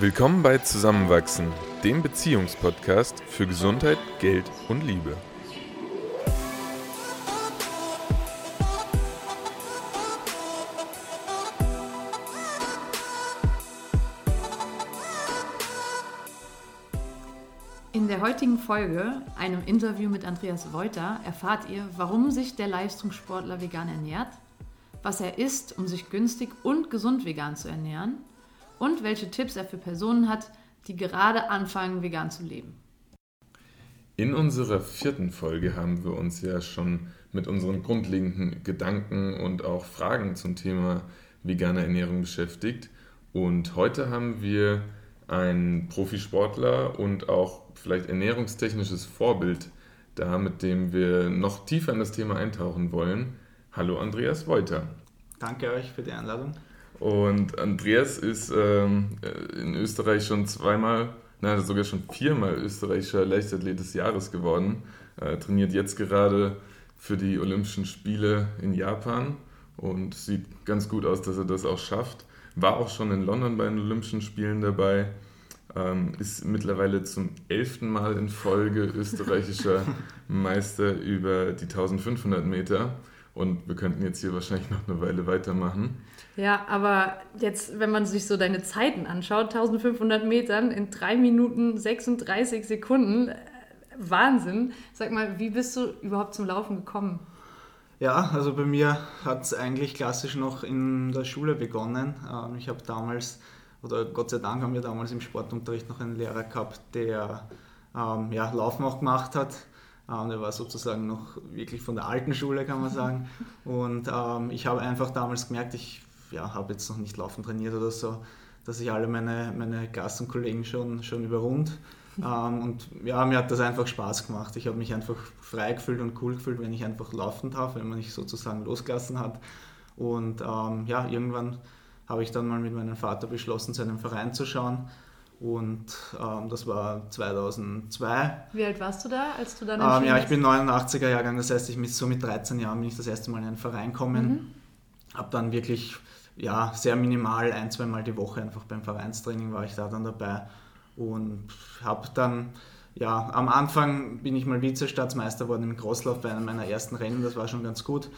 Willkommen bei Zusammenwachsen, dem Beziehungspodcast für Gesundheit, Geld und Liebe. In der heutigen Folge, einem Interview mit Andreas Wolter, erfahrt ihr, warum sich der Leistungssportler vegan ernährt, was er isst, um sich günstig und gesund vegan zu ernähren und welche Tipps er für Personen hat, die gerade anfangen, vegan zu leben. In unserer vierten Folge haben wir uns ja schon mit unseren grundlegenden Gedanken und auch Fragen zum Thema vegane Ernährung beschäftigt. Und heute haben wir einen Profisportler und auch vielleicht ernährungstechnisches Vorbild da, mit dem wir noch tiefer in das Thema eintauchen wollen. Hallo Andreas Wolter. Danke euch für die Einladung. Und Andreas ist ähm, in Österreich schon zweimal, nein, sogar schon viermal österreichischer Leichtathlet des Jahres geworden. Er trainiert jetzt gerade für die Olympischen Spiele in Japan und sieht ganz gut aus, dass er das auch schafft. War auch schon in London bei den Olympischen Spielen dabei. Ähm, ist mittlerweile zum elften Mal in Folge österreichischer Meister über die 1500 Meter. Und wir könnten jetzt hier wahrscheinlich noch eine Weile weitermachen. Ja, aber jetzt, wenn man sich so deine Zeiten anschaut, 1500 Metern in 3 Minuten 36 Sekunden, äh, Wahnsinn. Sag mal, wie bist du überhaupt zum Laufen gekommen? Ja, also bei mir hat es eigentlich klassisch noch in der Schule begonnen. Ähm, ich habe damals, oder Gott sei Dank haben wir damals im Sportunterricht noch einen Lehrer gehabt, der ähm, ja, Laufen auch gemacht hat. Ähm, der war sozusagen noch wirklich von der alten Schule, kann man sagen. Und ähm, ich habe einfach damals gemerkt, ich ja, habe jetzt noch nicht laufen trainiert oder so, dass ich alle meine, meine Klassenkollegen schon, schon überrund. Ähm, und ja, mir hat das einfach Spaß gemacht. Ich habe mich einfach frei gefühlt und cool gefühlt, wenn ich einfach laufen darf, wenn man mich sozusagen losgelassen hat. Und ähm, ja, irgendwann habe ich dann mal mit meinem Vater beschlossen, zu einem Verein zu schauen. Und ähm, das war 2002. Wie alt warst du da, als du dann ähm, Ja, ich bin 89er Jahrgang, das heißt, ich mit, so mit 13 Jahren bin ich das erste Mal in einen Verein gekommen. Mhm. Habe dann wirklich ja, sehr minimal, ein, zweimal die Woche einfach beim Vereinstraining war ich da dann dabei und habe dann, ja, am Anfang bin ich mal Vizestaatsmeister geworden im Crosslauf bei einem meiner ersten Rennen, das war schon ganz gut.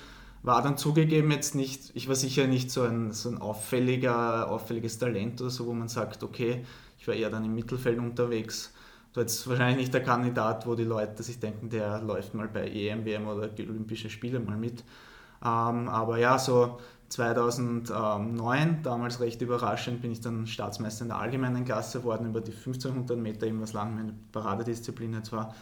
War dann zugegeben jetzt nicht, ich war sicher nicht so ein, so ein auffälliger, auffälliges Talent oder so, wo man sagt, okay, ich war eher dann im Mittelfeld unterwegs. Du jetzt wahrscheinlich nicht der Kandidat, wo die Leute sich denken, der läuft mal bei EM, WM oder Olympische Spiele mal mit. Ähm, aber ja, so 2009, damals recht überraschend, bin ich dann Staatsmeister in der allgemeinen Klasse geworden, über die 1500 Meter, eben was lange meine Paradedisziplin jetzt war.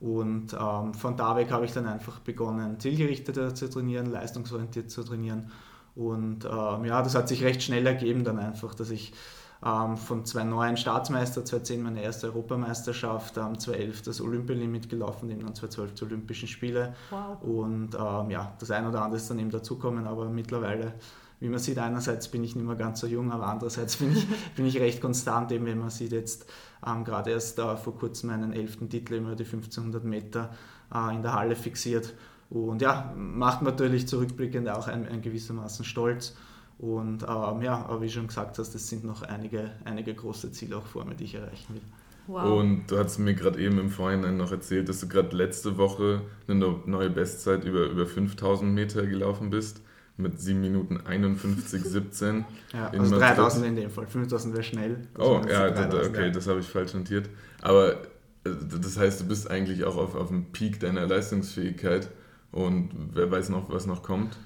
Und ähm, von da weg habe ich dann einfach begonnen, zielgerichteter zu trainieren, leistungsorientiert zu trainieren. Und ähm, ja, das hat sich recht schnell ergeben dann einfach, dass ich von 2009 Staatsmeister, 2010 meine erste Europameisterschaft, ähm, 2011 das Olympialimit gelaufen, eben dann 2012 die Olympischen Spiele. Wow. Und ähm, ja, das eine oder andere ist dann eben dazukommen, aber mittlerweile, wie man sieht, einerseits bin ich nicht mehr ganz so jung, aber andererseits bin ich, bin ich recht konstant, eben wenn man sieht jetzt ähm, gerade erst äh, vor kurzem meinen elften Titel über die 1500 Meter äh, in der Halle fixiert. Und ja, macht natürlich zurückblickend auch ein, ein gewissermaßen stolz. Und ähm, ja, aber wie schon gesagt hast, es sind noch einige, einige große Ziele auch vor mir, die ich erreichen will. Wow. Und du hast mir gerade eben im Vorhinein noch erzählt, dass du gerade letzte Woche eine neue Bestzeit über, über 5000 Meter gelaufen bist. Mit 7 Minuten 51, 17. ja, also 3000 in dem Fall. 5000 wäre schnell. Oh, ja, okay, das habe ich falsch notiert. Aber äh, das heißt, du bist eigentlich auch auf, auf dem Peak deiner Leistungsfähigkeit und wer weiß noch, was noch kommt.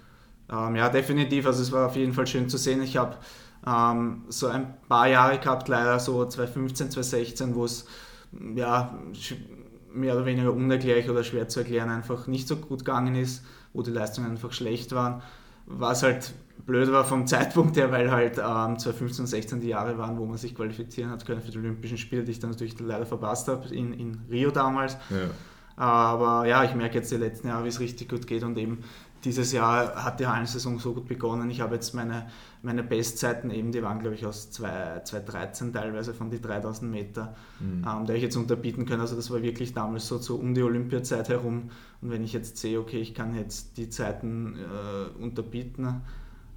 Ähm, ja, definitiv. Also es war auf jeden Fall schön zu sehen. Ich habe ähm, so ein paar Jahre gehabt, leider so 2015, 2016, wo es ja, mehr oder weniger unerklärlich oder schwer zu erklären einfach nicht so gut gegangen ist, wo die Leistungen einfach schlecht waren. Was halt blöd war vom Zeitpunkt her, weil halt ähm, 2015 und 16 die Jahre waren, wo man sich qualifizieren hat können für die Olympischen Spiele, die ich dann natürlich leider verpasst habe in, in Rio damals. Ja. Aber ja, ich merke jetzt die letzten Jahre, wie es richtig gut geht und eben dieses Jahr hat die Hallensaison so gut begonnen. Ich habe jetzt meine, meine Bestzeiten eben, die waren glaube ich aus 2013 teilweise von die 3000 Meter, mhm. ähm, der ich jetzt unterbieten können. Also das war wirklich damals so, so um die Olympiazeit herum. Und wenn ich jetzt sehe, okay, ich kann jetzt die Zeiten äh, unterbieten,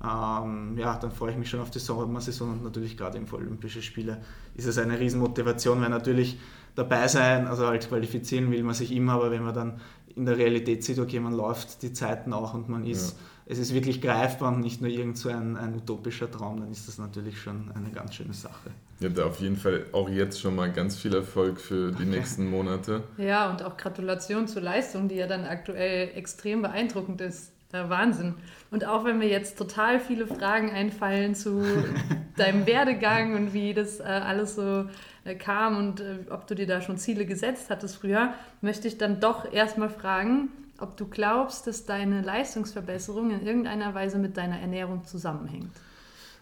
ähm, ja, dann freue ich mich schon auf die Sommersaison und natürlich gerade eben für Olympische Spiele ist es eine Riesenmotivation, weil natürlich dabei sein, also halt qualifizieren will man sich immer, aber wenn man dann in der Realität sieht, okay, man läuft die Zeiten auch und man ist, ja. es ist wirklich greifbar und nicht nur irgend so ein, ein utopischer Traum, dann ist das natürlich schon eine ganz schöne Sache. Ja, da auf jeden Fall auch jetzt schon mal ganz viel Erfolg für die nächsten Monate. Ja, und auch Gratulation zur Leistung, die ja dann aktuell extrem beeindruckend ist. Ja, Wahnsinn. Und auch wenn mir jetzt total viele Fragen einfallen zu deinem Werdegang und wie das äh, alles so äh, kam und äh, ob du dir da schon Ziele gesetzt hattest früher, möchte ich dann doch erstmal fragen, ob du glaubst, dass deine Leistungsverbesserung in irgendeiner Weise mit deiner Ernährung zusammenhängt.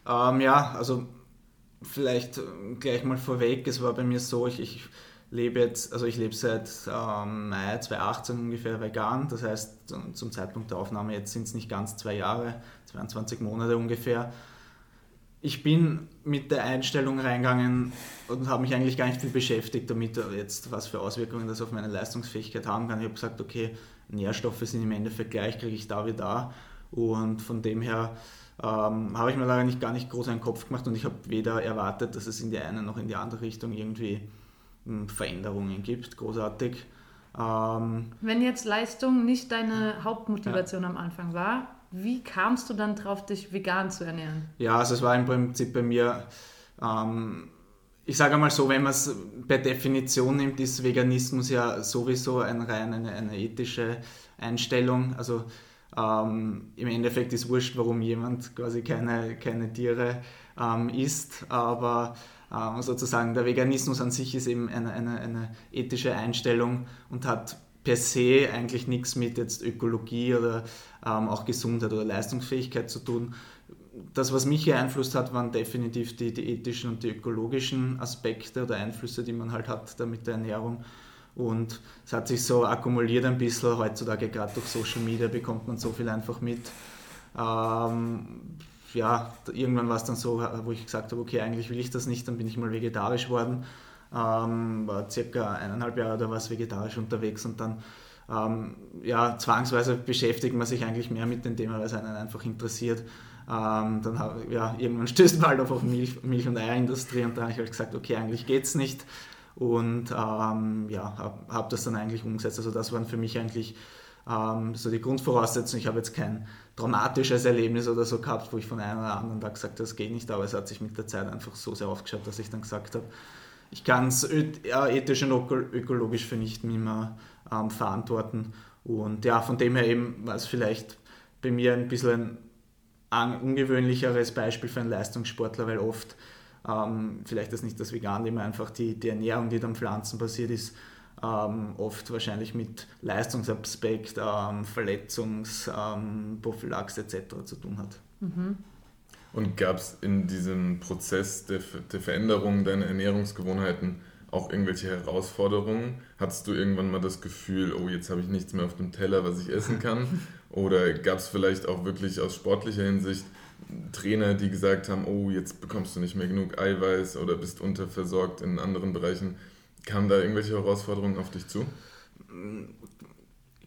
Ähm, ja, also vielleicht äh, gleich mal vorweg, es war bei mir so, ich, ich lebe jetzt, also ich lebe seit ähm, Mai 2018 ungefähr vegan, das heißt zum Zeitpunkt der Aufnahme jetzt sind es nicht ganz zwei Jahre, 22 Monate ungefähr ich bin mit der Einstellung reingegangen und habe mich eigentlich gar nicht viel beschäftigt damit, jetzt was für Auswirkungen das auf meine Leistungsfähigkeit haben kann. Ich habe gesagt, okay, Nährstoffe sind im Endeffekt gleich, kriege ich da wie da. Und von dem her ähm, habe ich mir leider nicht gar nicht groß einen Kopf gemacht und ich habe weder erwartet, dass es in die eine noch in die andere Richtung irgendwie hm, Veränderungen gibt, großartig. Ähm, Wenn jetzt Leistung nicht deine Hauptmotivation ja. am Anfang war, wie kamst du dann drauf, dich vegan zu ernähren? Ja, also es war im Prinzip bei mir, ähm, ich sage einmal so, wenn man es per Definition nimmt, ist Veganismus ja sowieso ein rein eine, eine ethische Einstellung. Also ähm, im Endeffekt ist wurscht, warum jemand quasi keine, keine Tiere ähm, isst, aber ähm, sozusagen der Veganismus an sich ist eben eine, eine, eine ethische Einstellung und hat per se eigentlich nichts mit jetzt Ökologie oder ähm, auch Gesundheit oder Leistungsfähigkeit zu tun. Das, was mich beeinflusst hat, waren definitiv die, die ethischen und die ökologischen Aspekte oder Einflüsse, die man halt hat da mit der Ernährung. Und es hat sich so akkumuliert ein bisschen. Heutzutage, gerade durch Social Media, bekommt man so viel einfach mit. Ähm, ja, irgendwann war es dann so, wo ich gesagt habe, okay, eigentlich will ich das nicht, dann bin ich mal vegetarisch worden ähm, war circa eineinhalb Jahre oder was vegetarisch unterwegs und dann ähm, ja, zwangsweise beschäftigt man sich eigentlich mehr mit dem Thema, weil es einen einfach interessiert. Ähm, dann ja, irgendwann stößt man halt auf Milch, Milch- und Eierindustrie und da habe ich halt gesagt, okay, eigentlich geht es nicht. Und ähm, ja, habe hab das dann eigentlich umgesetzt. Also das waren für mich eigentlich ähm, so die Grundvoraussetzungen. Ich habe jetzt kein traumatisches Erlebnis oder so gehabt, wo ich von einem oder anderen Tag gesagt habe, das geht nicht, aber es hat sich mit der Zeit einfach so sehr aufgeschaut, dass ich dann gesagt habe, ich kann es ethisch und ökologisch für nicht mehr ähm, verantworten. Und ja, von dem her eben war es vielleicht bei mir ein bisschen ein ungewöhnlicheres Beispiel für einen Leistungssportler, weil oft ähm, vielleicht ist nicht das Vegan, immer einfach die, die Ernährung, die dann pflanzenbasiert ist, ähm, oft wahrscheinlich mit Leistungsaspekt, ähm, Verletzungsprophylaxe ähm, etc. zu tun hat. Mhm. Und gab es in diesem Prozess der, der Veränderung deiner Ernährungsgewohnheiten auch irgendwelche Herausforderungen? Hattest du irgendwann mal das Gefühl, oh, jetzt habe ich nichts mehr auf dem Teller, was ich essen kann? Oder gab es vielleicht auch wirklich aus sportlicher Hinsicht Trainer, die gesagt haben, oh, jetzt bekommst du nicht mehr genug Eiweiß oder bist unterversorgt in anderen Bereichen? Kamen da irgendwelche Herausforderungen auf dich zu?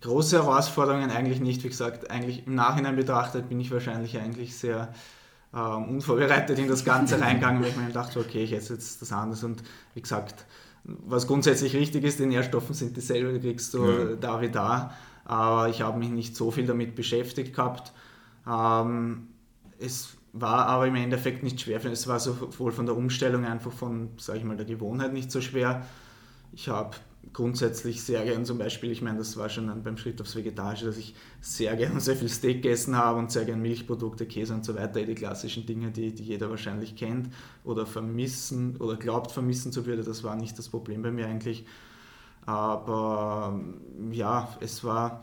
Große Herausforderungen eigentlich nicht. Wie gesagt, eigentlich im Nachhinein betrachtet bin ich wahrscheinlich eigentlich sehr ähm, unvorbereitet in das Ganze reingegangen, weil ich mir dachte, okay, ich esse jetzt das anders und wie gesagt, was grundsätzlich richtig ist, die Nährstoffe sind dieselbe, die kriegst du ja. da wie da, aber ich habe mich nicht so viel damit beschäftigt gehabt. Ähm, es war aber im Endeffekt nicht schwer, es war sowohl von der Umstellung einfach von, sage ich mal, der Gewohnheit nicht so schwer. Ich habe grundsätzlich sehr gern. Zum Beispiel, ich meine, das war schon beim Schritt aufs Vegetarische, dass ich sehr gern sehr viel Steak gegessen habe und sehr gern Milchprodukte, Käse und so weiter, die klassischen Dinge, die, die jeder wahrscheinlich kennt oder vermissen oder glaubt vermissen zu würde, das war nicht das Problem bei mir eigentlich. Aber ja, es war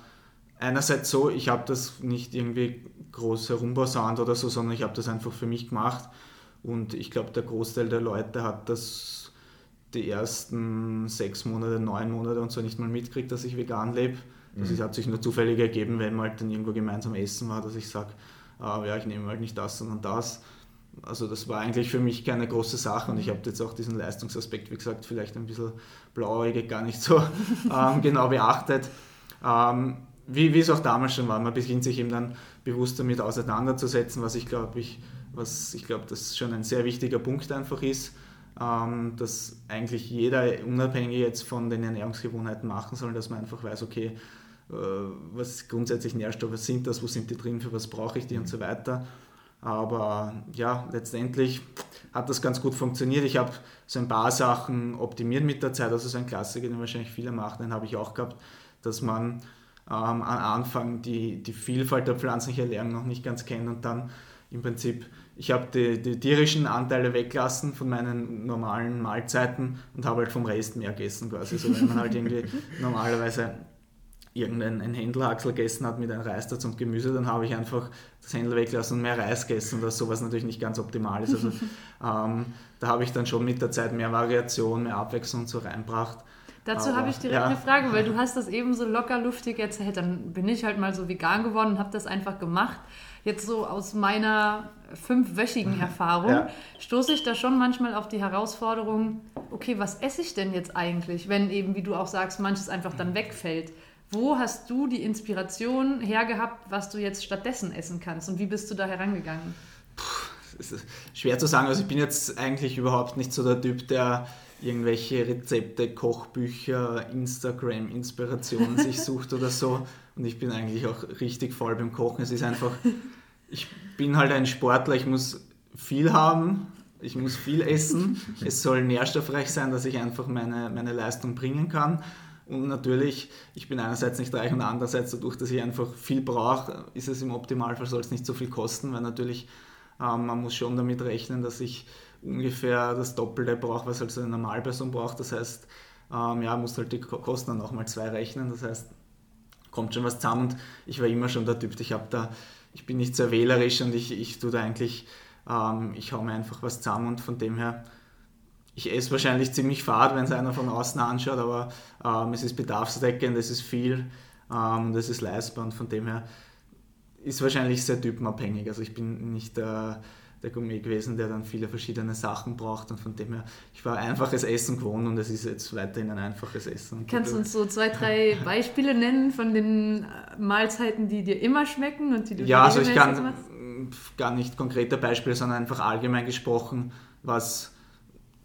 einerseits so, ich habe das nicht irgendwie groß herumbausant oder so, sondern ich habe das einfach für mich gemacht. Und ich glaube, der Großteil der Leute hat das die ersten sechs Monate, neun Monate und so nicht mal mitkriegt, dass ich vegan lebe. Das mhm. hat sich nur zufällig ergeben, wenn man halt dann irgendwo gemeinsam essen war, dass ich sage, äh, ja, ich nehme halt nicht das, sondern das. Also das war eigentlich für mich keine große Sache und ich habe jetzt auch diesen Leistungsaspekt, wie gesagt, vielleicht ein bisschen blauäugig gar nicht so ähm, genau beachtet. Ähm, wie, wie es auch damals schon war, man beginnt sich eben dann bewusst damit auseinanderzusetzen, was ich glaube, ich, was ich glaube, das schon ein sehr wichtiger Punkt einfach ist, ähm, dass eigentlich jeder unabhängig jetzt von den Ernährungsgewohnheiten machen soll, dass man einfach weiß, okay, äh, was grundsätzlich Nährstoffe sind das, wo sind die drin, für was brauche ich die und so weiter. Aber ja, letztendlich hat das ganz gut funktioniert. Ich habe so ein paar Sachen optimiert mit der Zeit. Also so ein Klassiker, den wahrscheinlich viele machen, den habe ich auch gehabt, dass man ähm, am Anfang die, die Vielfalt der pflanzlichen Ernährung noch nicht ganz kennt und dann im Prinzip, ich habe die, die tierischen Anteile weggelassen von meinen normalen Mahlzeiten und habe halt vom Rest mehr gegessen quasi. So wenn man halt irgendwie normalerweise irgendein Händelhaxel gegessen hat mit einem Reis dazu und Gemüse, dann habe ich einfach das Händel weggelassen und mehr Reis gegessen, was sowas natürlich nicht ganz optimal ist. Also ähm, da habe ich dann schon mit der Zeit mehr Variation, mehr Abwechslung so reinbracht. Dazu habe ich direkt ja. eine Frage, weil du hast das eben so locker luftig erzählt. Dann bin ich halt mal so vegan geworden und habe das einfach gemacht. Jetzt so aus meiner fünfwöchigen Erfahrung ja. stoße ich da schon manchmal auf die Herausforderung, okay, was esse ich denn jetzt eigentlich, wenn eben, wie du auch sagst, manches einfach dann wegfällt. Wo hast du die Inspiration hergehabt, was du jetzt stattdessen essen kannst und wie bist du da herangegangen? Puh, schwer zu sagen. Also ich bin jetzt eigentlich überhaupt nicht so der Typ, der irgendwelche Rezepte, Kochbücher, Instagram-Inspirationen sich sucht oder so. Und ich bin eigentlich auch richtig voll beim Kochen. Es ist einfach, ich bin halt ein Sportler, ich muss viel haben, ich muss viel essen. Es soll nährstoffreich sein, dass ich einfach meine, meine Leistung bringen kann. Und natürlich, ich bin einerseits nicht reich und andererseits dadurch, dass ich einfach viel brauche, ist es im Optimalfall, soll es nicht so viel kosten, weil natürlich ähm, man muss schon damit rechnen, dass ich ungefähr das Doppelte brauche, was halt so eine Normalperson braucht. Das heißt, ähm, ja, muss halt die Kosten dann auch mal zwei rechnen. Das heißt, kommt schon was zusammen und ich war immer schon der Typ, ich habe da, ich bin nicht sehr wählerisch und ich, ich tue da eigentlich, ähm, ich hau mir einfach was zusammen und von dem her ich esse wahrscheinlich ziemlich fad, wenn es einer von außen anschaut, aber ähm, es ist bedarfsdeckend, es ist viel ähm, und es ist leistbar und von dem her ist wahrscheinlich sehr typenabhängig. Also ich bin nicht der, der Gourmet gewesen, der dann viele verschiedene Sachen braucht und von dem her, ich war einfaches Essen gewohnt und es ist jetzt weiterhin ein einfaches Essen. Kannst du uns so zwei, drei Beispiele nennen von den Mahlzeiten, die dir immer schmecken und die du Ja, also ich kann gar nicht konkrete Beispiele, sondern einfach allgemein gesprochen, was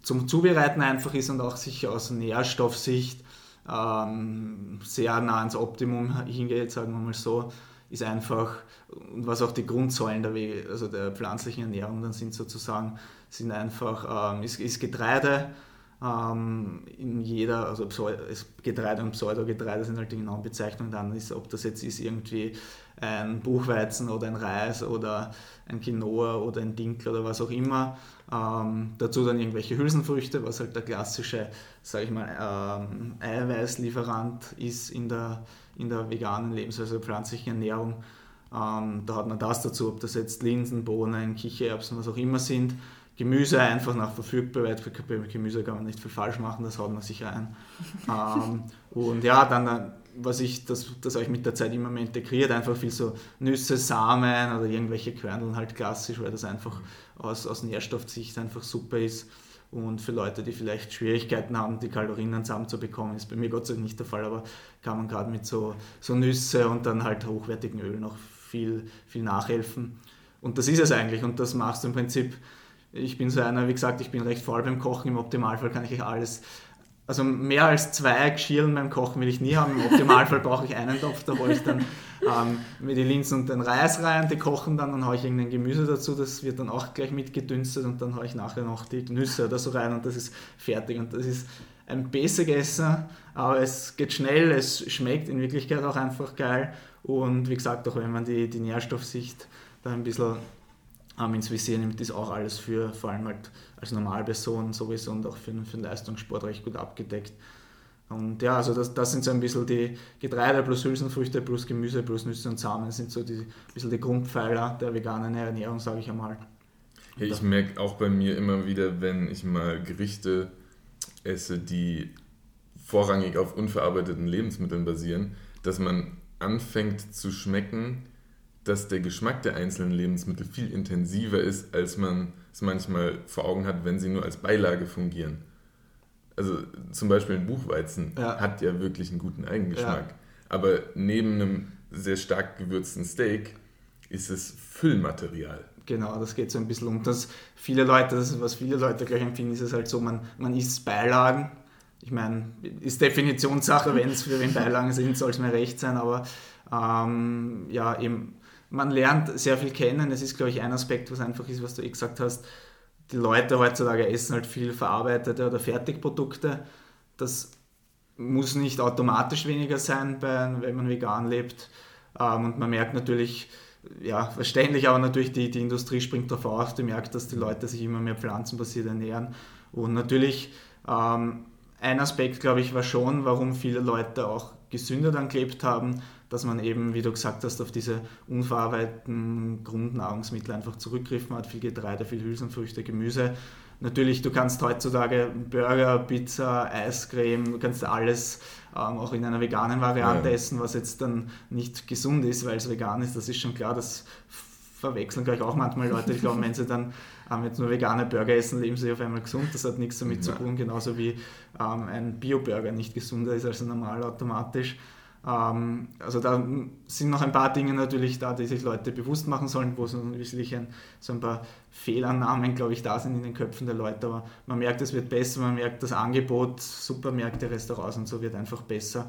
zum Zubereiten einfach ist und auch sich aus Nährstoffsicht ähm, sehr nah ans Optimum hingeht, sagen wir mal so, ist einfach, und was auch die Grundsäulen der, also der pflanzlichen Ernährung dann sind sozusagen, sind einfach, ähm, ist, ist Getreide, in jeder, also Getreide und Pseudogetreide sind halt die genauen Bezeichnungen dann, ist, ob das jetzt ist irgendwie ein Buchweizen oder ein Reis oder ein Quinoa oder ein Dinkel oder was auch immer. Ähm, dazu dann irgendwelche Hülsenfrüchte, was halt der klassische, sage ich mal, ähm, Eiweißlieferant ist in der, in der veganen Lebensweise, also pflanzlichen Ernährung. Ähm, da hat man das dazu, ob das jetzt Linsen, Bohnen, Kichererbsen, was auch immer sind. Gemüse einfach nach Verfügbarkeit. Bei Gemüse kann man nicht viel falsch machen, das haut man sich rein. ähm, und ja, dann was ich, das, das habe ich mit der Zeit immer mehr integriert, einfach viel so Nüsse, Samen oder irgendwelche Körneln halt klassisch, weil das einfach aus, aus Nährstoffsicht einfach super ist. Und für Leute, die vielleicht Schwierigkeiten haben, die Kalorien zusammenzubekommen, ist bei mir Gott sei Dank nicht der Fall, aber kann man gerade mit so, so Nüsse und dann halt hochwertigen Öl noch viel, viel nachhelfen. Und das ist es eigentlich und das machst du im Prinzip. Ich bin so einer, wie gesagt, ich bin recht faul beim Kochen. Im Optimalfall kann ich alles also mehr als zwei Geschirren beim Kochen will ich nie haben. Im Optimalfall brauche ich einen Topf, da hole ich dann ähm, mir die Linsen und den Reis rein, die kochen dann, dann haue ich irgendein Gemüse dazu, das wird dann auch gleich mitgedünstet und dann haue ich nachher noch die Nüsse oder so rein und das ist fertig. Und das ist ein basic Essen, aber es geht schnell, es schmeckt in Wirklichkeit auch einfach geil und wie gesagt, auch wenn man die, die Nährstoffsicht da ein bisschen ähm, ins Visier nimmt, ist auch alles für vor allem halt als Normalperson sowieso und auch für, für den Leistungssport recht gut abgedeckt. Und ja, also das, das sind so ein bisschen die Getreide plus Hülsenfrüchte plus Gemüse plus Nüsse und Samen sind so die, ein bisschen die Grundpfeiler der veganen Ernährung, sage ich einmal. Ja, ich merke auch bei mir immer wieder, wenn ich mal Gerichte esse, die vorrangig auf unverarbeiteten Lebensmitteln basieren, dass man anfängt zu schmecken, dass der Geschmack der einzelnen Lebensmittel viel intensiver ist, als man es manchmal vor Augen hat, wenn sie nur als Beilage fungieren. Also zum Beispiel ein Buchweizen ja. hat ja wirklich einen guten Eigengeschmack. Ja. Aber neben einem sehr stark gewürzten Steak ist es Füllmaterial. Genau, das geht so ein bisschen um das. Viele Leute, das, was viele Leute gleich empfinden, ist es halt so, man, man isst Beilagen. Ich meine, ist Definitionssache, wenn es für wen Beilagen sind, soll es mir recht sein, aber ähm, ja, eben, man lernt sehr viel kennen. Es ist, glaube ich, ein Aspekt, was einfach ist, was du eh gesagt hast. Die Leute heutzutage essen halt viel verarbeitete oder Fertigprodukte. Das muss nicht automatisch weniger sein, wenn man vegan lebt. Ähm, und man merkt natürlich, ja, verständlich, aber natürlich die, die Industrie springt darauf auf, die merkt, dass die Leute sich immer mehr pflanzenbasiert ernähren. Und natürlich, ähm, ein Aspekt, glaube ich, war schon, warum viele Leute auch gesünder dann gelebt haben, dass man eben, wie du gesagt hast, auf diese unverarbeiteten Grundnahrungsmittel einfach zurückgriffen hat, viel Getreide, viel Hülsenfrüchte, Gemüse. Natürlich, du kannst heutzutage Burger, Pizza, Eiscreme, du kannst alles ähm, auch in einer veganen Variante ja. essen, was jetzt dann nicht gesund ist, weil es vegan ist. Das ist schon klar, das verwechseln gleich auch manchmal Leute. Ich glaube, wenn sie dann ähm, jetzt nur vegane Burger essen, leben sie auf einmal gesund. Das hat nichts damit ja. zu tun, genauso wie ähm, ein Bio-Burger nicht gesunder ist als ein normal automatisch. Ähm, also da sind noch ein paar Dinge natürlich da, die sich Leute bewusst machen sollen, wo so ein, so ein paar Fehlannahmen, glaube ich, da sind in den Köpfen der Leute. Aber man merkt, es wird besser, man merkt, das Angebot, Supermärkte, Restaurants und so wird einfach besser.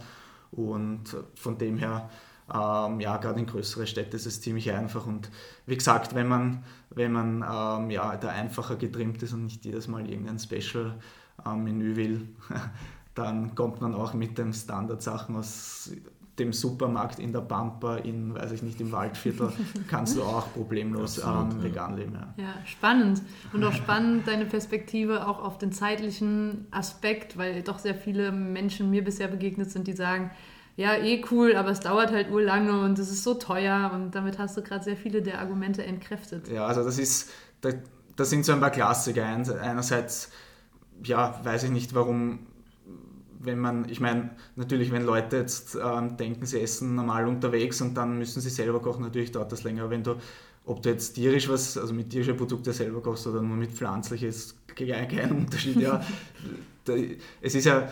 Und von dem her, ähm, ja, gerade in größere Städte ist es ziemlich einfach. Und wie gesagt, wenn man, wenn man ähm, ja, da einfacher getrimmt ist und nicht jedes Mal irgendein Special-Menü will, dann kommt man auch mit den Standardsachen aus dem Supermarkt in der Pampa, in, weiß ich nicht, im Waldviertel, kannst du auch problemlos Absolut, ähm, vegan leben. Ja. ja. spannend. Und auch spannend deine Perspektive auch auf den zeitlichen Aspekt, weil doch sehr viele Menschen mir bisher begegnet sind, die sagen, ja, eh cool, aber es dauert halt urlange und es ist so teuer und damit hast du gerade sehr viele der Argumente entkräftet. Ja, also das ist, das sind so ein paar Klassiker. Einerseits, ja, weiß ich nicht, warum wenn man, ich meine, natürlich, wenn Leute jetzt ähm, denken, sie essen normal unterwegs und dann müssen sie selber kochen, natürlich dauert das länger. Wenn du, ob du jetzt tierisch was, also mit tierischen Produkten selber kochst oder nur mit pflanzliches, kein, kein Unterschied. Ja. es ist ja,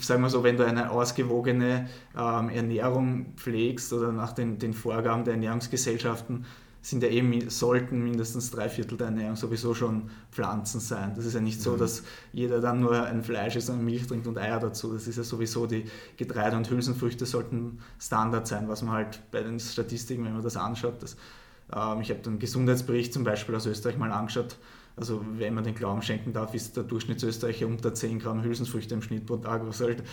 sagen wir so, wenn du eine ausgewogene ähm, Ernährung pflegst oder nach den, den Vorgaben der Ernährungsgesellschaften, sind ja eben, sollten mindestens drei Viertel der Ernährung sowieso schon Pflanzen sein. Das ist ja nicht so, mhm. dass jeder dann nur ein Fleisch isst und Milch trinkt und Eier dazu. Das ist ja sowieso, die Getreide und Hülsenfrüchte sollten Standard sein, was man halt bei den Statistiken, wenn man das anschaut, das, ähm, ich habe den Gesundheitsbericht zum Beispiel aus Österreich mal angeschaut, also wenn man den Glauben schenken darf, ist der Durchschnittsösterreicher unter 10 Gramm Hülsenfrüchte im Schnitt pro Tag, was halt,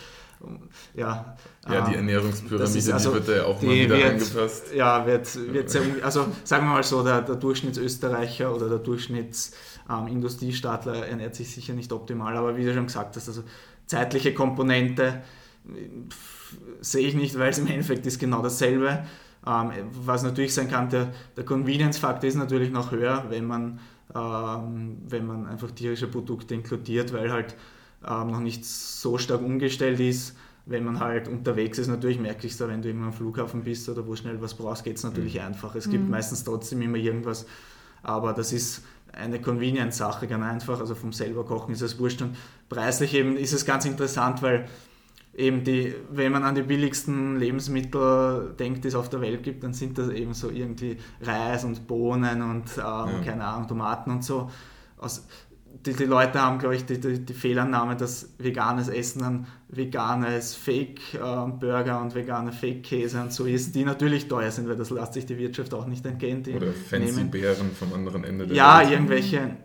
ja. Ja, die ähm, Ernährungspyramide, ist, also, die wird ja auch mal wieder wird, angepasst. Ja, wird, wird sehr, also sagen wir mal so, der, der Durchschnittsösterreicher oder der Durchschnittsindustriestaatler ähm, ernährt sich sicher nicht optimal, aber wie du schon gesagt hast, also zeitliche Komponente sehe ich nicht, weil es im Endeffekt ist genau dasselbe. Ähm, was natürlich sein kann, der, der Convenience-Faktor ist natürlich noch höher, wenn man wenn man einfach tierische Produkte inkludiert, weil halt ähm, noch nicht so stark umgestellt ist. Wenn man halt unterwegs ist, natürlich merke ich es da, wenn du immer am Flughafen bist oder wo schnell was brauchst, geht es natürlich mhm. einfach. Es gibt mhm. meistens trotzdem immer irgendwas, aber das ist eine Convenience-Sache, ganz einfach. Also vom selber kochen ist es wurscht. Und preislich eben ist es ganz interessant, weil eben die, wenn man an die billigsten Lebensmittel denkt, die es auf der Welt gibt, dann sind das eben so irgendwie Reis und Bohnen und ähm, ja. keine Ahnung, Tomaten und so. Aus, die, die, Leute haben, glaube ich, die, die, die, Fehlannahme, dass veganes Essen dann veganes Fake-Burger ähm, und vegane Fake-Käse und so ist, die natürlich teuer sind, weil das lässt sich die Wirtschaft auch nicht entgehen. Oder fancy Beeren vom anderen Ende der Ja, Welt. irgendwelche,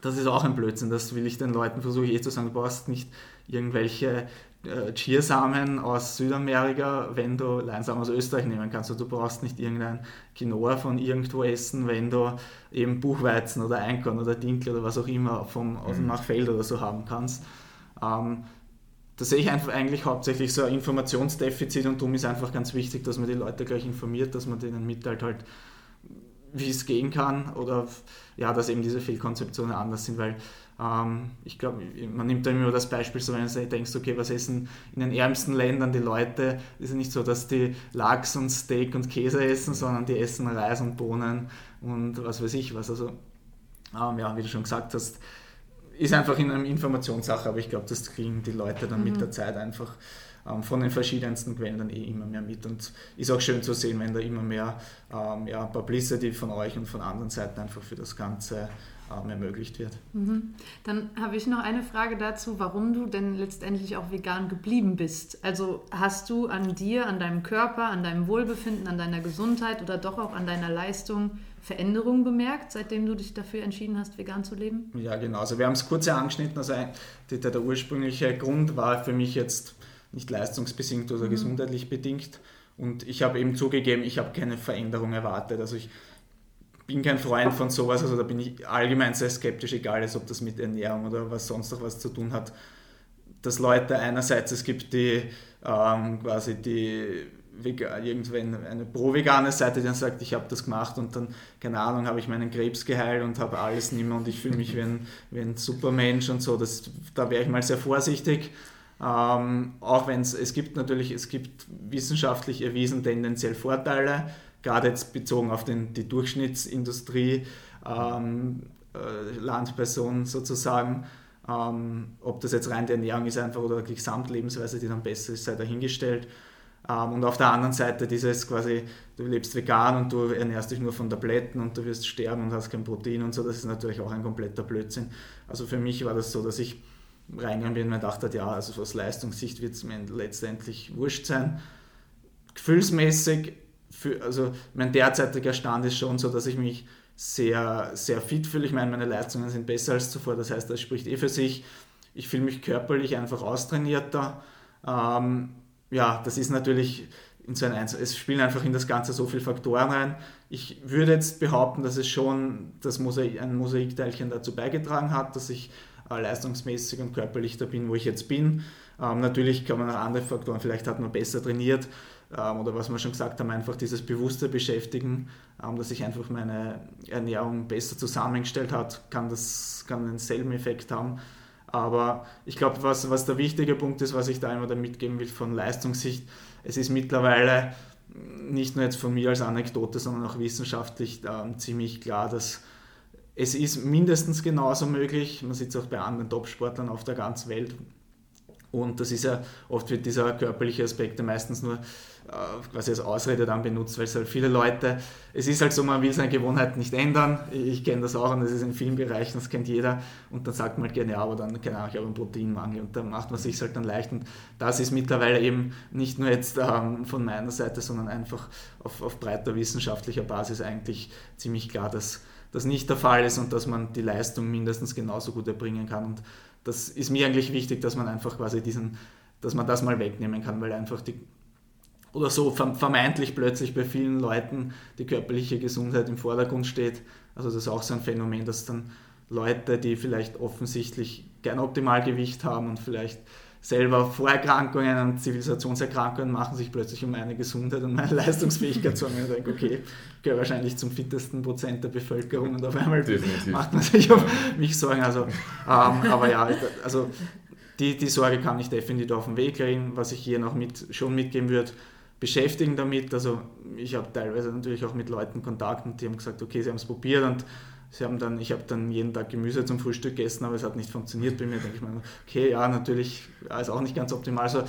das ist auch ein Blödsinn, das will ich den Leuten versuche eh zu sagen, du brauchst nicht irgendwelche äh, Chiasamen aus Südamerika, wenn du Leinsamen aus Österreich nehmen kannst. Also du brauchst nicht irgendein Quinoa von irgendwo essen, wenn du eben Buchweizen oder Einkorn oder Dinkel oder was auch immer vom, aus dem mhm. Nachfeld oder so haben kannst. Ähm, da sehe ich einfach eigentlich hauptsächlich so ein Informationsdefizit und darum ist einfach ganz wichtig, dass man die Leute gleich informiert, dass man denen mitteilt halt, wie es gehen kann oder ja, dass eben diese Fehlkonzeptionen anders sind, weil ähm, ich glaube, man nimmt da immer das Beispiel, so wenn du denkst, okay, was essen in den ärmsten Ländern die Leute, ist ja nicht so, dass die Lachs und Steak und Käse essen, sondern die essen Reis und Bohnen und was weiß ich was. Also, ähm, ja, wie du schon gesagt hast, ist einfach in einer Informationssache, aber ich glaube, das kriegen die Leute dann mhm. mit der Zeit einfach ähm, von den verschiedensten Quellen dann eh immer mehr mit. Und ist auch schön zu sehen, wenn da immer mehr ähm, ja, Publicity von euch und von anderen Seiten einfach für das Ganze ähm, ermöglicht wird. Mhm. Dann habe ich noch eine Frage dazu, warum du denn letztendlich auch vegan geblieben bist. Also hast du an dir, an deinem Körper, an deinem Wohlbefinden, an deiner Gesundheit oder doch auch an deiner Leistung Veränderungen bemerkt, seitdem du dich dafür entschieden hast, vegan zu leben? Ja, genau. Also wir haben es kurz angeschnitten. Also der, der ursprüngliche Grund war für mich jetzt nicht leistungsbedingt oder mhm. gesundheitlich bedingt. Und ich habe eben zugegeben, ich habe keine Veränderung erwartet. Also ich bin kein Freund von sowas, also da bin ich allgemein sehr skeptisch, egal ist, ob das mit Ernährung oder was sonst noch was zu tun hat. Dass Leute einerseits, es gibt die ähm, quasi die irgendwann eine pro-vegane Seite, die dann sagt, ich habe das gemacht und dann, keine Ahnung, habe ich meinen Krebs geheilt und habe alles nicht mehr und ich fühle mich wie ein, wie ein Supermensch und so. Das, da wäre ich mal sehr vorsichtig. Ähm, auch wenn es, es gibt natürlich, es gibt wissenschaftlich erwiesen tendenziell Vorteile, gerade jetzt bezogen auf den, die Durchschnittsindustrie, ähm, äh, Landperson sozusagen. Ähm, ob das jetzt rein die Ernährung ist einfach oder die Gesamtlebensweise, die dann besser ist, sei dahingestellt. Ähm, und auf der anderen Seite dieses quasi, du lebst vegan und du ernährst dich nur von Tabletten und du wirst sterben und hast kein Protein und so, das ist natürlich auch ein kompletter Blödsinn. Also für mich war das so, dass ich reingegangen bin und mir gedacht ja, also aus Leistungssicht wird es mir letztendlich wurscht sein. Gefühlsmäßig, für, also mein derzeitiger Stand ist schon so, dass ich mich sehr, sehr fit fühle. Ich meine, meine Leistungen sind besser als zuvor, das heißt, das spricht eh für sich. Ich fühle mich körperlich einfach austrainierter. Ähm, ja, das ist natürlich in so ein Einzel es spielen einfach in das Ganze so viele Faktoren rein. Ich würde jetzt behaupten, dass es schon das Mosaik, ein Mosaikteilchen dazu beigetragen hat, dass ich äh, leistungsmäßig und körperlich da bin, wo ich jetzt bin. Ähm, natürlich kann man auch andere Faktoren, vielleicht hat man besser trainiert ähm, oder was wir schon gesagt haben, einfach dieses bewusste Beschäftigen, ähm, dass sich einfach meine Ernährung besser zusammengestellt hat, kann das kann denselben Effekt haben. Aber ich glaube, was, was der wichtige Punkt ist, was ich da immer da mitgeben will von Leistungssicht, es ist mittlerweile nicht nur jetzt von mir als Anekdote, sondern auch wissenschaftlich äh, ziemlich klar, dass es ist mindestens genauso möglich, man sieht es auch bei anderen Topsportlern auf der ganzen Welt, und das ist ja, oft wird dieser körperliche Aspekt meistens nur äh, quasi als Ausrede dann benutzt, weil es halt viele Leute, es ist halt so, man will seine Gewohnheiten nicht ändern. Ich kenne das auch und das ist in vielen Bereichen, das kennt jeder. Und dann sagt man halt gerne, ja, aber dann, keine Ahnung, ich habe einen Proteinmangel und dann macht man sich halt dann leicht. Und das ist mittlerweile eben nicht nur jetzt ähm, von meiner Seite, sondern einfach auf, auf breiter wissenschaftlicher Basis eigentlich ziemlich klar, dass das nicht der Fall ist und dass man die Leistung mindestens genauso gut erbringen kann. Und das ist mir eigentlich wichtig, dass man einfach quasi diesen, dass man das mal wegnehmen kann, weil einfach die oder so vermeintlich plötzlich bei vielen Leuten die körperliche Gesundheit im Vordergrund steht. Also das ist auch so ein Phänomen, dass dann Leute, die vielleicht offensichtlich kein Optimalgewicht haben und vielleicht selber Vorerkrankungen und Zivilisationserkrankungen machen sich plötzlich um meine Gesundheit und meine Leistungsfähigkeit sorgen. Und ich denke, okay, ich gehöre wahrscheinlich zum fittesten Prozent der Bevölkerung und auf einmal Definitiv. macht man sich auf mich Sorgen. Also, ähm, aber ja, also die, die Sorge kann ich definitiv auf den Weg kriegen. Was ich hier noch mit, schon mitgeben würde, beschäftigen damit. Also ich habe teilweise natürlich auch mit Leuten Kontakt und die haben gesagt, okay, sie haben es probiert und Sie haben dann, ich habe dann jeden Tag Gemüse zum Frühstück gegessen, aber es hat nicht funktioniert bei mir. Da denke ich mir, okay, ja, natürlich ist auch nicht ganz optimal. Also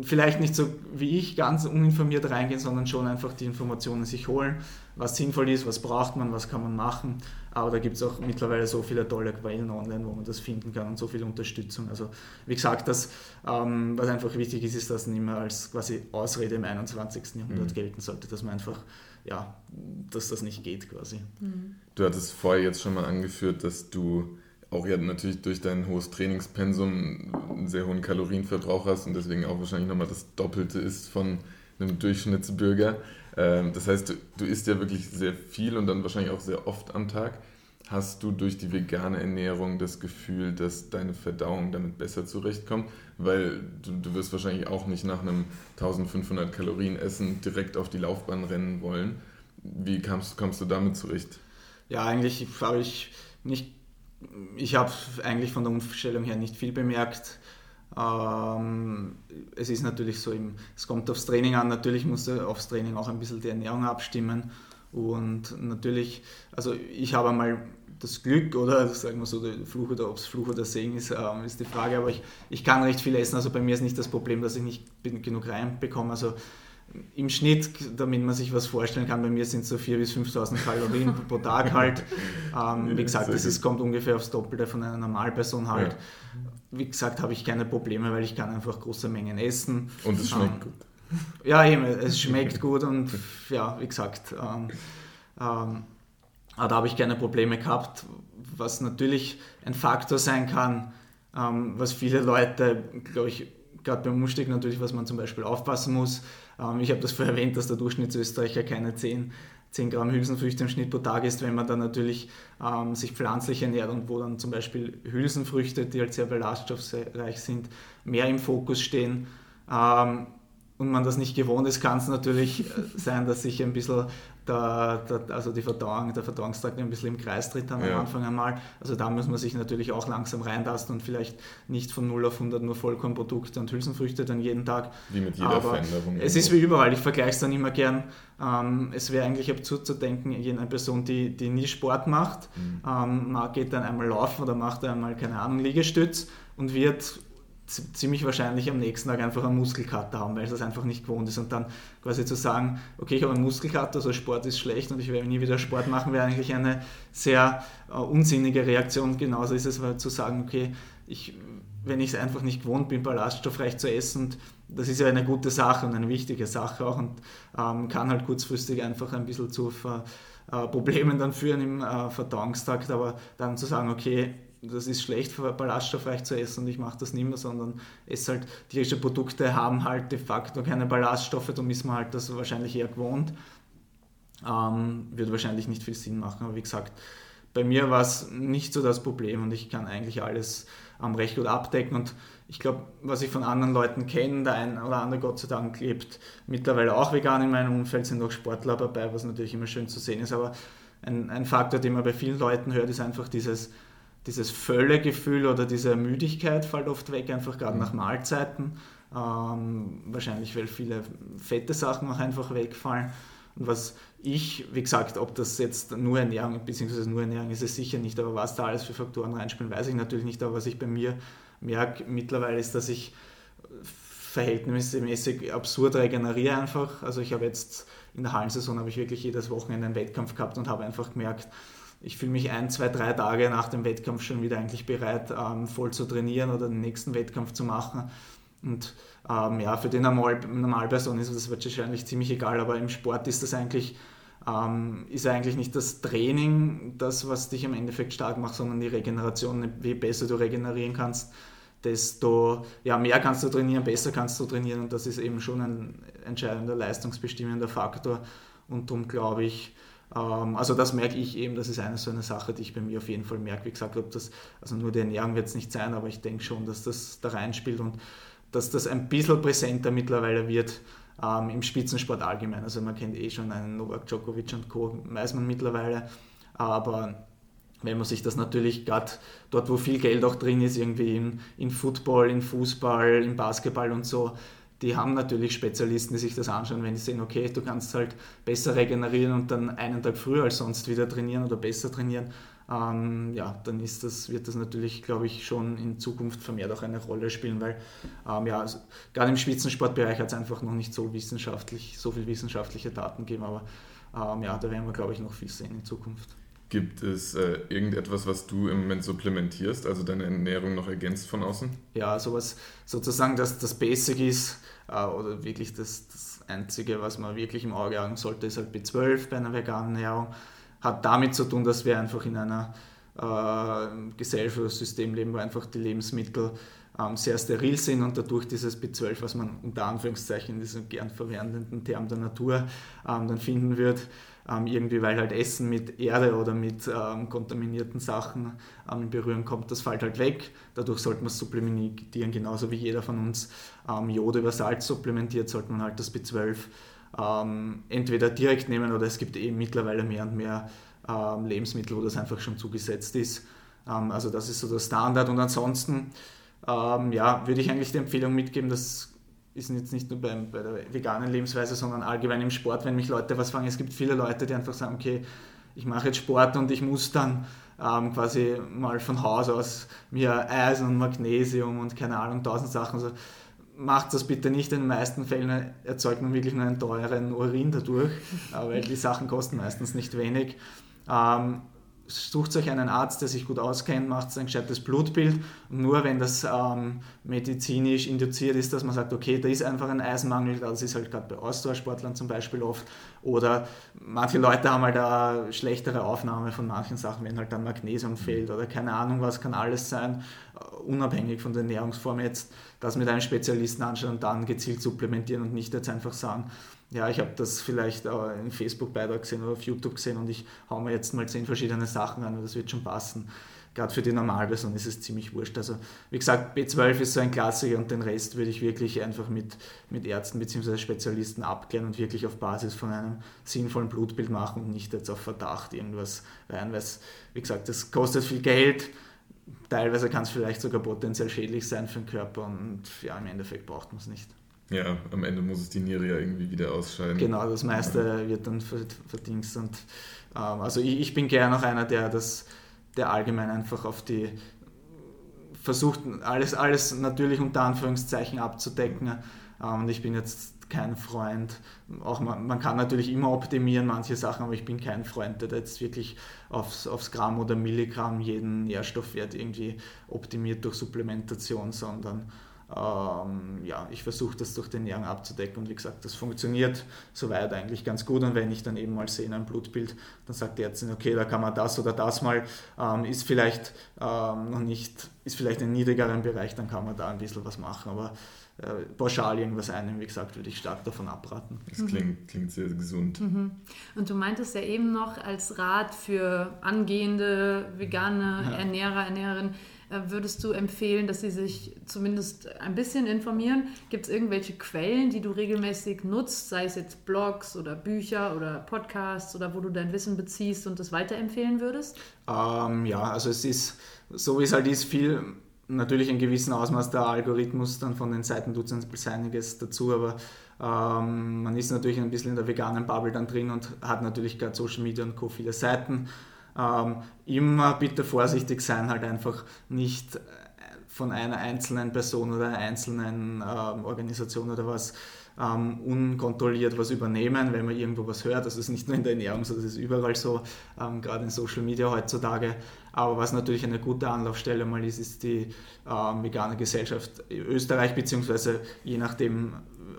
vielleicht nicht so wie ich ganz uninformiert reingehen, sondern schon einfach die Informationen sich holen, was sinnvoll ist, was braucht man, was kann man machen. Aber da gibt es auch mittlerweile so viele tolle Quellen online, wo man das finden kann und so viel Unterstützung. Also wie gesagt, das, ähm, was einfach wichtig ist, ist, dass nicht mehr als quasi Ausrede im 21. Jahrhundert mhm. gelten sollte, dass man einfach, ja, dass das nicht geht quasi. Mhm. Du hattest vorher jetzt schon mal angeführt, dass du auch ja natürlich durch dein hohes Trainingspensum einen sehr hohen Kalorienverbrauch hast und deswegen auch wahrscheinlich nochmal das Doppelte ist von einem Durchschnittsbürger. Ähm, das heißt, du, du isst ja wirklich sehr viel und dann wahrscheinlich auch sehr oft am Tag. Hast du durch die vegane Ernährung das Gefühl, dass deine Verdauung damit besser zurechtkommt? Weil du, du wirst wahrscheinlich auch nicht nach einem 1500 Kalorien Essen direkt auf die Laufbahn rennen wollen. Wie kommst, kommst du damit zurecht? Ja, eigentlich habe ich nicht, ich habe eigentlich von der Umstellung her nicht viel bemerkt. Ähm, es ist natürlich so, im, es kommt aufs Training an, natürlich muss aufs Training auch ein bisschen die Ernährung abstimmen. Und natürlich, also ich habe einmal das Glück oder sagen wir so, der Fluch oder ob es Fluch oder Segen ist, ähm, ist die Frage. Aber ich, ich kann recht viel essen. Also bei mir ist nicht das Problem, dass ich nicht genug reinbekomme. Also im Schnitt, damit man sich was vorstellen kann, bei mir sind es so 4.000 bis 5.000 Kalorien pro Tag halt. Ähm, wie gesagt, das ist, kommt ungefähr aufs Doppelte von einer Normalperson halt. Ja. Wie gesagt, habe ich keine Probleme, weil ich kann einfach große Mengen essen. Und es schmeckt ähm, gut. Ja, eben, es schmeckt gut und ja, wie gesagt, ähm, ähm, da habe ich keine Probleme gehabt, was natürlich ein Faktor sein kann, ähm, was viele Leute, glaube ich, gerade beim Umstieg natürlich, was man zum Beispiel aufpassen muss. Ähm, ich habe das vorher erwähnt, dass der Durchschnittsösterreicher keine 10, 10 Gramm Hülsenfrüchte im Schnitt pro Tag isst, wenn man dann natürlich ähm, sich pflanzlich ernährt und wo dann zum Beispiel Hülsenfrüchte, die halt sehr ballaststoffreich sind, mehr im Fokus stehen. Ähm, und man das nicht gewohnt ist, kann es natürlich äh, sein, dass sich ein bisschen der, der, also die Verdauung, der Verdauungstrakt ein bisschen im Kreis tritt dann ja. am Anfang einmal. Also da muss man sich natürlich auch langsam reintasten und vielleicht nicht von 0 auf 100 nur Vollkornprodukte und Hülsenfrüchte dann jeden Tag. Wie mit jeder Aber Veränderung. Es ist wie überall, ich vergleiche es dann immer gern. Ähm, es wäre eigentlich absurd zu denken, eine Person, die, die nie Sport macht, mhm. ähm, geht dann einmal laufen oder macht einmal, keine Ahnung, Liegestütz und wird ziemlich wahrscheinlich am nächsten Tag einfach einen Muskelkater haben, weil es das einfach nicht gewohnt ist. Und dann quasi zu sagen, okay, ich habe einen Muskelkater, also Sport ist schlecht und ich werde nie wieder Sport machen, wäre eigentlich eine sehr äh, unsinnige Reaktion. Genauso ist es zu sagen, okay, ich, wenn ich es einfach nicht gewohnt bin, ballaststoffreich zu essen, und das ist ja eine gute Sache und eine wichtige Sache auch und ähm, kann halt kurzfristig einfach ein bisschen zu Ver, äh, Problemen dann führen im äh, Verdauungstakt, aber dann zu sagen, okay, das ist schlecht, ballaststoffreich zu essen und ich mache das nicht mehr, sondern es halt, tierische Produkte haben halt de facto keine Ballaststoffe, da ist man halt das wahrscheinlich eher gewohnt. Ähm, wird wahrscheinlich nicht viel Sinn machen, aber wie gesagt, bei mir war es nicht so das Problem und ich kann eigentlich alles ähm, recht gut abdecken und ich glaube, was ich von anderen Leuten kenne, der ein oder andere Gott sei Dank lebt mittlerweile auch vegan in meinem Umfeld, sind auch Sportler dabei, was natürlich immer schön zu sehen ist, aber ein, ein Faktor, den man bei vielen Leuten hört, ist einfach dieses, dieses Völlegefühl oder diese Müdigkeit fällt oft weg, einfach gerade mhm. nach Mahlzeiten. Ähm, wahrscheinlich, weil viele fette Sachen auch einfach wegfallen. Und was ich, wie gesagt, ob das jetzt nur Ernährung, beziehungsweise nur Ernährung ist es sicher nicht, aber was da alles für Faktoren reinspielen, weiß ich natürlich nicht. Aber was ich bei mir merke mittlerweile ist, dass ich verhältnismäßig absurd regeneriere einfach. Also ich habe jetzt in der Hallensaison habe ich wirklich jedes Wochenende einen Wettkampf gehabt und habe einfach gemerkt, ich fühle mich ein, zwei, drei Tage nach dem Wettkampf schon wieder eigentlich bereit, ähm, voll zu trainieren oder den nächsten Wettkampf zu machen. Und ähm, ja, für die Normal Normalperson ist das wahrscheinlich ziemlich egal, aber im Sport ist das eigentlich, ähm, ist eigentlich nicht das Training das, was dich im Endeffekt stark macht, sondern die Regeneration. Je besser du regenerieren kannst, desto ja, mehr kannst du trainieren, besser kannst du trainieren und das ist eben schon ein entscheidender leistungsbestimmender Faktor. Und darum glaube ich, also das merke ich eben, das ist eine so eine Sache, die ich bei mir auf jeden Fall merke. Wie gesagt, ob das, also nur die Ernährung wird es nicht sein, aber ich denke schon, dass das da reinspielt und dass das ein bisschen präsenter mittlerweile wird ähm, im Spitzensport allgemein. Also man kennt eh schon einen Novak Djokovic und Co., weiß man mittlerweile, aber wenn man sich das natürlich gerade dort, wo viel Geld auch drin ist, irgendwie in, in Football, in Fußball, in Basketball und so, die haben natürlich Spezialisten, die sich das anschauen, wenn die sehen, okay, du kannst halt besser regenerieren und dann einen Tag früher als sonst wieder trainieren oder besser trainieren, ähm, ja, dann ist das, wird das natürlich, glaube ich, schon in Zukunft vermehrt auch eine Rolle spielen, weil ähm, ja, also, gerade im Spitzensportbereich hat es einfach noch nicht so wissenschaftlich, so viel wissenschaftliche Daten gegeben, aber ähm, ja, da werden wir, glaube ich, noch viel sehen in Zukunft. Gibt es äh, irgendetwas, was du im Moment supplementierst, also deine Ernährung noch ergänzt von außen? Ja, sowas sozusagen, dass das Basic ist äh, oder wirklich das, das Einzige, was man wirklich im Auge haben sollte, ist halt B12 bei einer veganen Ernährung. Hat damit zu tun, dass wir einfach in einer äh, Gesellschaft oder System leben, wo einfach die Lebensmittel ähm, sehr steril sind und dadurch dieses B12, was man unter Anführungszeichen in diesem gern verwendeten Term der Natur ähm, dann finden wird, ähm, irgendwie, weil halt Essen mit Erde oder mit ähm, kontaminierten Sachen ähm, in Berührung kommt, das fällt halt weg. Dadurch sollte man es supplementieren, genauso wie jeder von uns ähm, Jod über Salz supplementiert, sollte man halt das B12 ähm, entweder direkt nehmen oder es gibt eben mittlerweile mehr und mehr ähm, Lebensmittel, wo das einfach schon zugesetzt ist. also das ist so der Standard und ansonsten ja, würde ich eigentlich die Empfehlung mitgeben, dass ist jetzt nicht nur beim, bei der veganen Lebensweise, sondern allgemein im Sport, wenn mich Leute was fragen. Es gibt viele Leute, die einfach sagen, okay, ich mache jetzt Sport und ich muss dann ähm, quasi mal von Haus aus mir Eisen und Magnesium und keine Ahnung, tausend Sachen. Also macht das bitte nicht. In den meisten Fällen erzeugt man wirklich nur einen teuren Urin dadurch, äh, weil die Sachen kosten meistens nicht wenig. Ähm, sucht euch einen Arzt, der sich gut auskennt, macht ein gescheites Blutbild. Und nur wenn das ähm, medizinisch induziert ist, dass man sagt, okay, da ist einfach ein Eisenmangel, das ist halt gerade bei Ausdauersportlern zum Beispiel oft. Oder manche Leute haben halt eine schlechtere Aufnahme von manchen Sachen, wenn halt dann Magnesium fehlt oder keine Ahnung was, kann alles sein, unabhängig von der Ernährungsform jetzt, das mit einem Spezialisten anschauen und dann gezielt supplementieren und nicht jetzt einfach sagen, ja, ich habe das vielleicht äh, in Facebook-Beitrag gesehen oder auf YouTube gesehen und ich haue mir jetzt mal zehn verschiedene Sachen an und das wird schon passen. Gerade für die Normalversion ist es ziemlich wurscht. Also wie gesagt, B12 ist so ein Klassiker und den Rest würde ich wirklich einfach mit, mit Ärzten bzw. Spezialisten abklären und wirklich auf Basis von einem sinnvollen Blutbild machen und nicht jetzt auf Verdacht irgendwas rein, weil wie gesagt, das kostet viel Geld. Teilweise kann es vielleicht sogar potenziell schädlich sein für den Körper und ja, im Endeffekt braucht man es nicht. Ja, am Ende muss es die Niere ja irgendwie wieder ausscheiden. Genau, das meiste wird dann verdingst. Und, ähm, also ich, ich bin gerne noch einer, der das, der allgemein einfach auf die versucht, alles, alles natürlich unter Anführungszeichen abzudecken. Ähm, und ich bin jetzt kein Freund, auch man, man, kann natürlich immer optimieren, manche Sachen, aber ich bin kein Freund, der jetzt wirklich aufs, aufs Gramm oder Milligramm jeden Nährstoffwert irgendwie optimiert durch Supplementation, sondern ähm, ja, ich versuche das durch den Ernährung abzudecken und wie gesagt, das funktioniert soweit eigentlich ganz gut und wenn ich dann eben mal sehe in einem Blutbild, dann sagt die Ärztin, okay, da kann man das oder das mal, ähm, ist vielleicht ähm, noch nicht, ist vielleicht in niedrigeren Bereich, dann kann man da ein bisschen was machen, aber äh, pauschal irgendwas einnehmen, wie gesagt, würde ich stark davon abraten. Das klingt, klingt sehr gesund. Mhm. Und du meintest ja eben noch als Rat für angehende vegane ja. Ernährer, Ernäherinnen, äh, würdest du empfehlen, dass sie sich zumindest ein bisschen informieren? Gibt es irgendwelche Quellen, die du regelmäßig nutzt, sei es jetzt Blogs oder Bücher oder Podcasts oder wo du dein Wissen beziehst und das weiterempfehlen würdest? Ähm, ja, also es ist, so wie es halt ist, viel natürlich in gewissem Ausmaß der Algorithmus dann von den Seiten tut es einiges dazu, aber ähm, man ist natürlich ein bisschen in der veganen Bubble dann drin und hat natürlich gerade Social Media und Co. viele Seiten. Ähm, immer bitte vorsichtig sein, halt einfach nicht äh, von einer einzelnen Person oder einer einzelnen ähm, Organisation oder was ähm, unkontrolliert was übernehmen, wenn man irgendwo was hört. Das ist nicht nur in der Ernährung so, das ist überall so, ähm, gerade in Social Media heutzutage. Aber was natürlich eine gute Anlaufstelle mal ist, ist die ähm, vegane Gesellschaft Österreich, beziehungsweise je nachdem,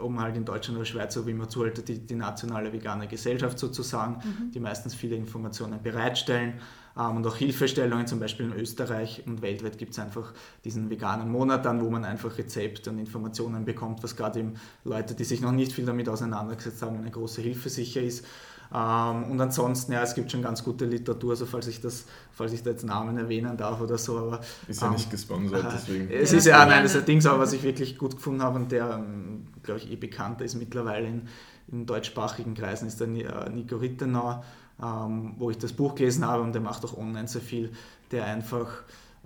man halt in Deutschland oder Schweiz, so wie man zuhält, die, die nationale vegane Gesellschaft sozusagen, mhm. die meistens viele Informationen bereitstellen ähm, und auch Hilfestellungen, zum Beispiel in Österreich und weltweit gibt es einfach diesen veganen Monat dann, wo man einfach Rezepte und Informationen bekommt, was gerade eben Leute, die sich noch nicht viel damit auseinandergesetzt haben, eine große Hilfe sicher ist. Ähm, und ansonsten, ja, es gibt schon ganz gute Literatur, also falls ich das, falls ich da jetzt Namen erwähnen darf oder so, aber. Ist ja ähm, nicht gesponsert, deswegen. Es ja, ist ja, nein, das ist ein Ding, aber was ich wirklich gut gefunden habe und der, ähm, glaube ich, eh bekannter ist mittlerweile in, in deutschsprachigen Kreisen, ist der äh, Nico Rittenau, ähm, wo ich das Buch gelesen habe und der macht auch online sehr viel, der einfach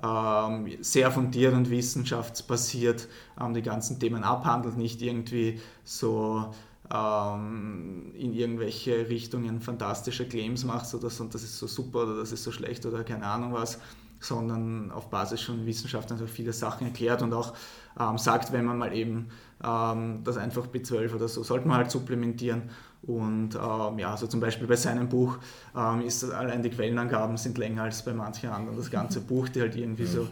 ähm, sehr fundiert und wissenschaftsbasiert die ganzen Themen abhandelt, nicht irgendwie so ähm, in irgendwelche Richtungen fantastische Claims macht oder so, und das ist so super oder das ist so schlecht oder keine Ahnung was, sondern auf Basis von Wissenschaft einfach viele Sachen erklärt und auch ähm, sagt, wenn man mal eben ähm, das einfach B12 oder so, sollte man halt supplementieren. Und ähm, ja, also zum Beispiel bei seinem Buch ähm, ist allein die Quellenangaben sind länger als bei manchen anderen. Das ganze Buch, die halt irgendwie so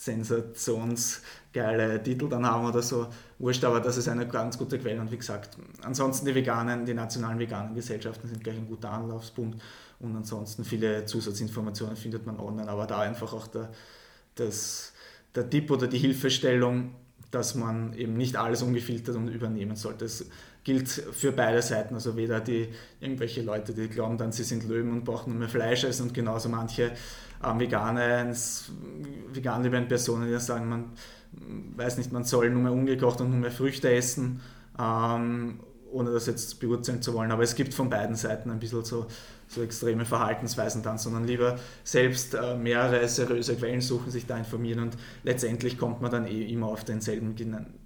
sensationsgeile Titel dann haben oder so. Wurscht, aber das ist eine ganz gute Quelle. Und wie gesagt, ansonsten die veganen, die nationalen veganen Gesellschaften sind gleich ein guter Anlaufspunkt. Und ansonsten viele Zusatzinformationen findet man online. Aber da einfach auch der, das, der Tipp oder die Hilfestellung, dass man eben nicht alles ungefiltert und übernehmen sollte. Das gilt für beide Seiten, also weder die irgendwelche Leute, die glauben dann, sie sind Löwen und brauchen nur mehr Fleisch essen und genauso manche ähm, vegane, vegan lebende Personen, die sagen, man weiß nicht, man soll nur mehr ungekocht und nur mehr Früchte essen, ähm, ohne das jetzt beurteilen zu wollen. Aber es gibt von beiden Seiten ein bisschen so, so extreme Verhaltensweisen dann, sondern lieber selbst äh, mehrere seriöse Quellen suchen, sich da informieren und letztendlich kommt man dann eh immer auf denselben,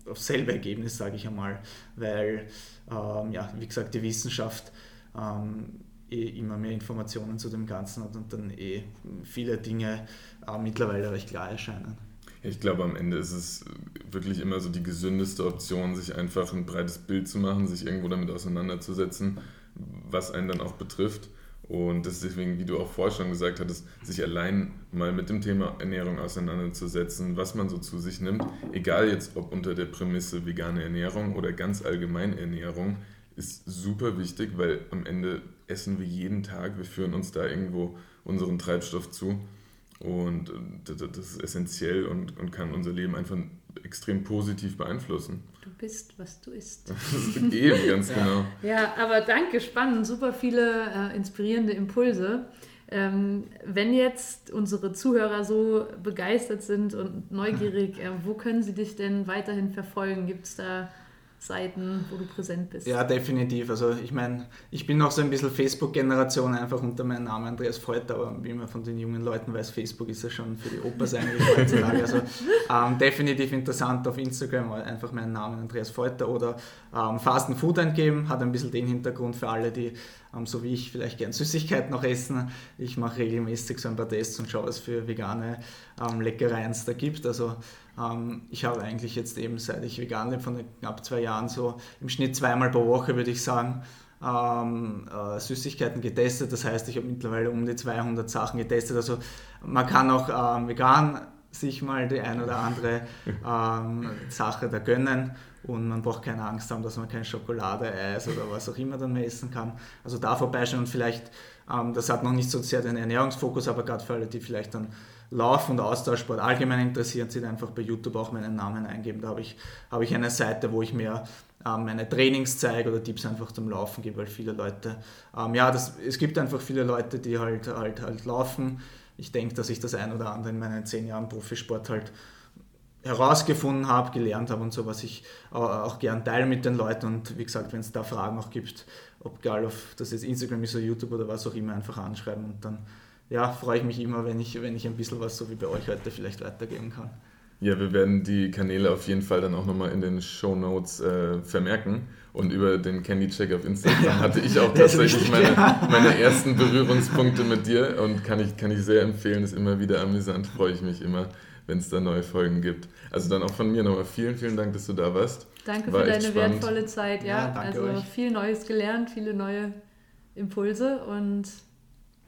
auf selbe Ergebnis, sage ich einmal, weil, ähm, ja, wie gesagt, die Wissenschaft ähm, eh immer mehr Informationen zu dem Ganzen hat und dann eh viele Dinge äh, mittlerweile recht klar erscheinen. Ich glaube, am Ende ist es wirklich immer so die gesündeste Option, sich einfach ein breites Bild zu machen, sich irgendwo damit auseinanderzusetzen, was einen dann auch betrifft. Und deswegen, wie du auch vorher schon gesagt hattest, sich allein mal mit dem Thema Ernährung auseinanderzusetzen, was man so zu sich nimmt, egal jetzt ob unter der Prämisse vegane Ernährung oder ganz allgemein Ernährung, ist super wichtig, weil am Ende essen wir jeden Tag, wir führen uns da irgendwo unseren Treibstoff zu. Und das ist essentiell und, und kann unser Leben einfach extrem positiv beeinflussen. Du bist, was du isst. Eben, ganz ja. genau. Ja, aber danke, spannend, super viele äh, inspirierende Impulse. Ähm, wenn jetzt unsere Zuhörer so begeistert sind und neugierig, äh, wo können sie dich denn weiterhin verfolgen? Gibt es da Seiten, wo du präsent bist. Ja, definitiv. Also ich meine, ich bin noch so ein bisschen Facebook-Generation, einfach unter meinem Namen Andreas Freud, aber wie man von den jungen Leuten weiß, Facebook ist ja schon für die Opas eigentlich heutzutage. Also ähm, definitiv interessant auf Instagram, einfach meinen Namen Andreas Feuter oder ähm, Fast and Food eingeben, hat ein bisschen den Hintergrund für alle, die so wie ich vielleicht gern Süßigkeiten noch essen. Ich mache regelmäßig so ein paar Tests und schaue, was für vegane ähm, Leckereien es da gibt. Also ähm, ich habe eigentlich jetzt eben, seit ich vegan lebe, von knapp zwei Jahren so im Schnitt zweimal pro Woche, würde ich sagen, ähm, äh, Süßigkeiten getestet. Das heißt, ich habe mittlerweile um die 200 Sachen getestet. Also man kann auch ähm, vegan sich mal die ein oder andere ähm, Sache da gönnen und man braucht keine Angst haben, dass man keine Schokolade, Eis oder was auch immer dann mehr essen kann. Also da vorbeischauen und vielleicht, ähm, das hat noch nicht so sehr den Ernährungsfokus, aber gerade für alle, die vielleicht dann Lauf- und Austauschsport allgemein interessieren, sind einfach bei YouTube auch meinen Namen eingeben. Da habe ich, habe ich eine Seite, wo ich mir ähm, meine Trainings zeige oder Tipps einfach zum Laufen gebe, weil viele Leute, ähm, ja, das, es gibt einfach viele Leute, die halt, halt, halt laufen. Ich denke, dass ich das ein oder andere in meinen zehn Jahren Profisport halt herausgefunden habe, gelernt habe und so, was ich auch gern teile mit den Leuten. Und wie gesagt, wenn es da Fragen auch gibt, ob egal, auf das jetzt Instagram ist oder YouTube oder was auch immer, einfach anschreiben. Und dann ja, freue ich mich immer, wenn ich, wenn ich ein bisschen was so wie bei euch heute vielleicht weitergeben kann. Ja, wir werden die Kanäle auf jeden Fall dann auch nochmal in den Show Notes äh, vermerken. Und über den Candy Check auf Instagram ja, hatte ich auch tatsächlich meine, meine ersten Berührungspunkte mit dir. Und kann ich, kann ich sehr empfehlen, ist immer wieder amüsant, freue ich mich immer, wenn es da neue Folgen gibt. Also dann auch von mir nochmal vielen, vielen Dank, dass du da warst. Danke War für deine spannend. wertvolle Zeit, ja. ja also euch. viel Neues gelernt, viele neue Impulse und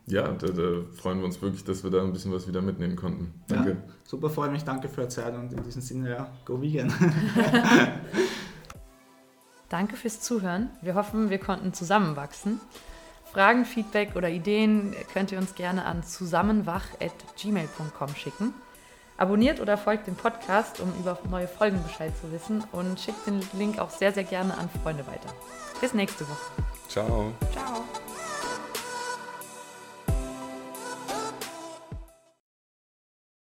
ja, da, da, freuen wir uns wirklich, dass wir da ein bisschen was wieder mitnehmen konnten. Danke. Ja, super, freue mich, danke für die Zeit und in diesem Sinne, ja, go vegan. danke fürs Zuhören. Wir hoffen, wir konnten zusammenwachsen. Fragen, Feedback oder Ideen könnt ihr uns gerne an zusammenwach.gmail.com schicken. Abonniert oder folgt dem Podcast, um über neue Folgen Bescheid zu wissen und schickt den Link auch sehr, sehr gerne an Freunde weiter. Bis nächste Woche. Ciao. Ciao.